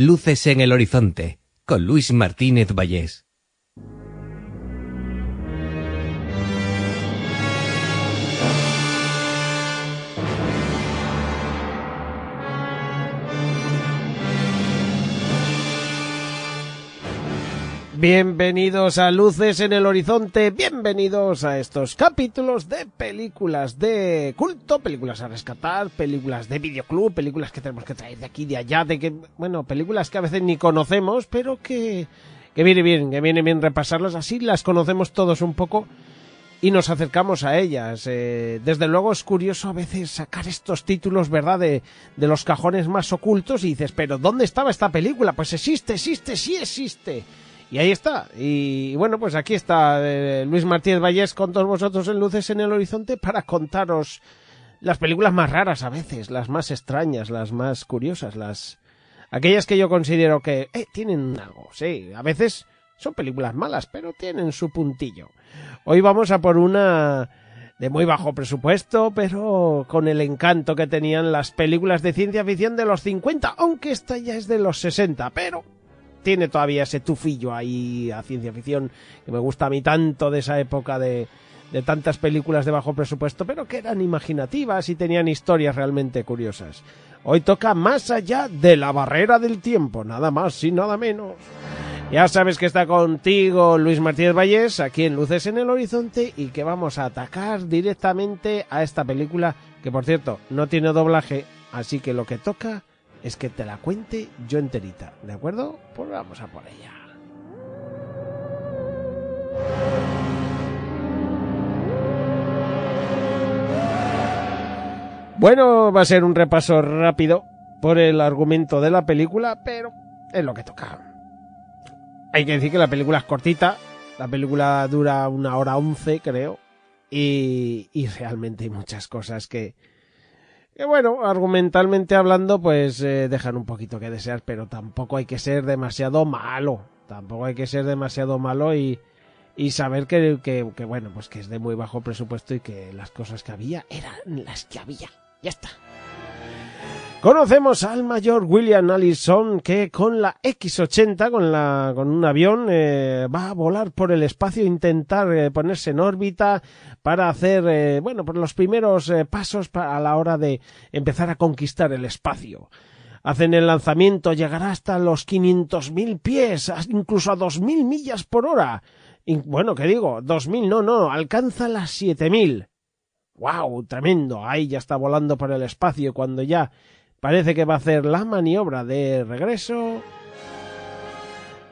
Luces en el horizonte con Luis Martínez Vallés. Bienvenidos a Luces en el Horizonte, bienvenidos a estos capítulos de películas de culto, películas a rescatar, películas de videoclub, películas que tenemos que traer de aquí, de allá, de que, bueno, películas que a veces ni conocemos, pero que, que viene bien, que viene bien repasarlas, así las conocemos todos un poco y nos acercamos a ellas. Eh, desde luego es curioso a veces sacar estos títulos, ¿verdad?, de, de los cajones más ocultos y dices, pero ¿dónde estaba esta película? Pues existe, existe, sí existe. Y ahí está. Y bueno, pues aquí está eh, Luis Martínez Vallés con todos vosotros en Luces en el Horizonte para contaros las películas más raras a veces, las más extrañas, las más curiosas, las aquellas que yo considero que eh, tienen algo, sí, a veces son películas malas, pero tienen su puntillo. Hoy vamos a por una de muy bajo presupuesto, pero con el encanto que tenían las películas de ciencia ficción de los 50, aunque esta ya es de los 60, pero tiene todavía ese tufillo ahí a ciencia ficción que me gusta a mí tanto de esa época de, tantas películas de bajo presupuesto, pero que eran imaginativas y tenían historias realmente curiosas. Hoy toca más allá de la barrera del tiempo, nada más y nada menos. Ya sabes que está contigo Luis Martínez Vallés, aquí en Luces en el Horizonte, y que vamos a atacar directamente a esta película, que por cierto no tiene doblaje, así que lo que toca es que te la cuente yo enterita, ¿de acuerdo? Pues vamos a por ella. Bueno, va a ser un repaso rápido por el argumento de la película, pero es lo que toca. Hay que decir que la película es cortita, la película dura una hora once, creo, y, y realmente hay muchas cosas que, que bueno, argumentalmente hablando, pues eh, dejan un poquito que desear, pero tampoco hay que ser demasiado malo. Tampoco hay que ser demasiado malo y, y saber que, que, que, bueno, pues que es de muy bajo presupuesto y que las cosas que había eran las que había. Ya está. Conocemos al mayor William Allison que con la X-80, con, la, con un avión, eh, va a volar por el espacio intentar eh, ponerse en órbita para hacer, eh, bueno, por los primeros pasos para, a la hora de empezar a conquistar el espacio. Hacen el lanzamiento, llegará hasta los 500.000 pies, incluso a 2.000 millas por hora. Y, bueno, ¿qué digo? 2.000, no, no, alcanza las 7.000. ¡Wow! Tremendo. Ahí ya está volando por el espacio cuando ya parece que va a hacer la maniobra de regreso.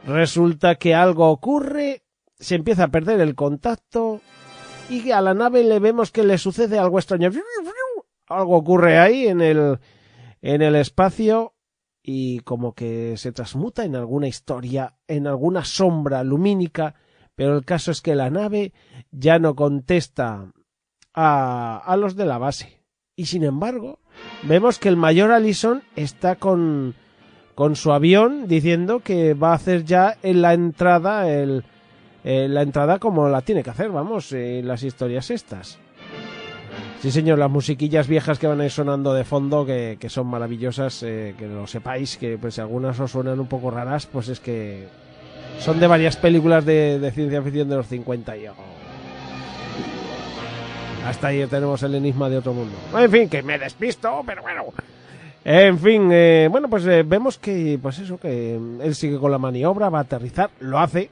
Resulta que algo ocurre, se empieza a perder el contacto y a la nave le vemos que le sucede algo extraño. Algo ocurre ahí en el en el espacio y como que se transmuta en alguna historia, en alguna sombra lumínica, pero el caso es que la nave ya no contesta a, a los de la base. Y sin embargo, vemos que el mayor Allison está con, con su avión diciendo que va a hacer ya en la entrada el, eh, la entrada como la tiene que hacer, vamos, eh, las historias estas. Sí, señor, las musiquillas viejas que van a ir sonando de fondo, que, que son maravillosas, eh, que lo sepáis, que pues si algunas os suenan un poco raras, pues es que son de varias películas de, de ciencia ficción de los 50 y... hasta ahí tenemos el enigma de otro mundo. En fin, que me despisto, pero bueno. En fin, eh, bueno, pues eh, vemos que, pues eso, que él sigue con la maniobra, va a aterrizar, lo hace,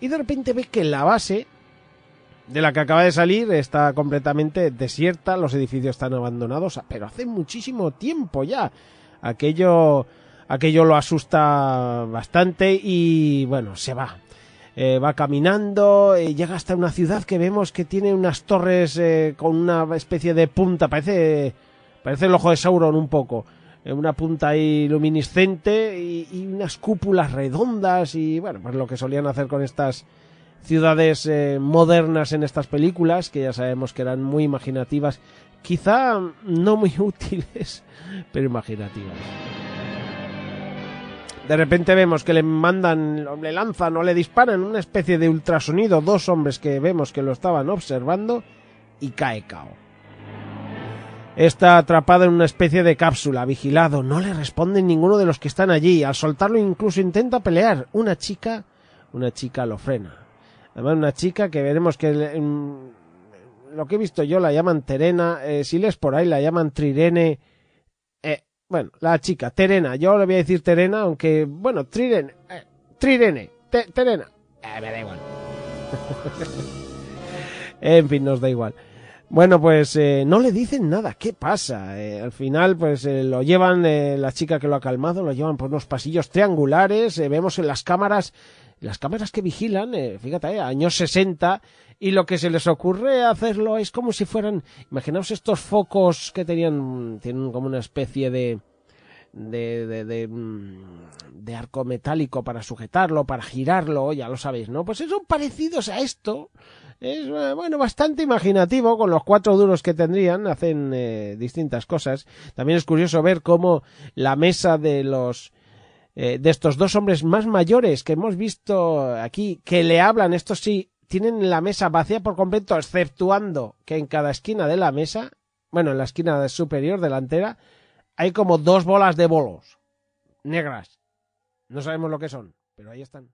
y de repente ve que la base de la que acaba de salir está completamente desierta, los edificios están abandonados, pero hace muchísimo tiempo ya. Aquello, aquello lo asusta bastante y bueno, se va. Eh, va caminando, eh, llega hasta una ciudad que vemos que tiene unas torres eh, con una especie de punta, parece, parece el ojo de Sauron un poco. una punta ahí luminiscente y, unas cúpulas redondas y bueno, pues lo que solían hacer con estas ciudades eh, modernas en estas películas, que ya sabemos que eran muy imaginativas, quizá no muy útiles, pero imaginativas. De repente vemos que le mandan, le lanzan o le disparan una especie de ultrasonido dos hombres que vemos que lo estaban observando y cae cao. Está atrapado en una especie de cápsula, vigilado, no le responden ninguno de los que están allí. Al soltarlo incluso intenta pelear. Una chica, una chica lo frena. Además una chica que veremos que lo que he visto yo la llaman Terena, eh, si lees por ahí la llaman Trirene bueno, la chica, Terena. Yo le voy a decir Terena, aunque, bueno, Trirene. Eh, Trirene. terena. Eh, me da igual. en fin, nos da igual. Bueno, pues eh, no le dicen nada. ¿Qué pasa? Eh, al final, pues eh, lo llevan, la chica que lo ha calmado, lo llevan por unos pasillos triangulares. vemos en las cámaras, las cámaras que vigilan, fíjate, años 60, y lo que se les ocurre hacerlo es como si fueran, imaginaos estos focos que tenían, tienen como una especie de, de, de, mm, de, arco metálico para sujetarlo, para girarlo, ya lo sabéis, ¿no? Pues son parecidos a esto. Es, eh, bueno, bastante imaginativo, con los cuatro duros que tendrían, hacen eh, distintas cosas. También es curioso ver cómo la mesa de los eh, de estos dos hombres más mayores que hemos visto aquí, que le hablan, estos sí, tienen la mesa vacía por completo, exceptuando que en cada esquina de la mesa, bueno, en la esquina superior delantera, hay como dos bolas de bolos negras. No sabemos lo que son, pero ahí están.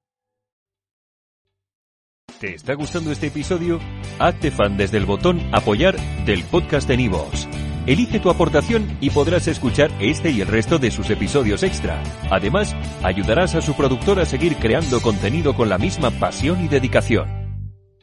¿Te está gustando este episodio? Hazte fan desde el botón apoyar del podcast de Nivos. Elige tu aportación y podrás escuchar este y el resto de sus episodios extra. Además, ayudarás a su productor a seguir creando contenido con la misma pasión y dedicación.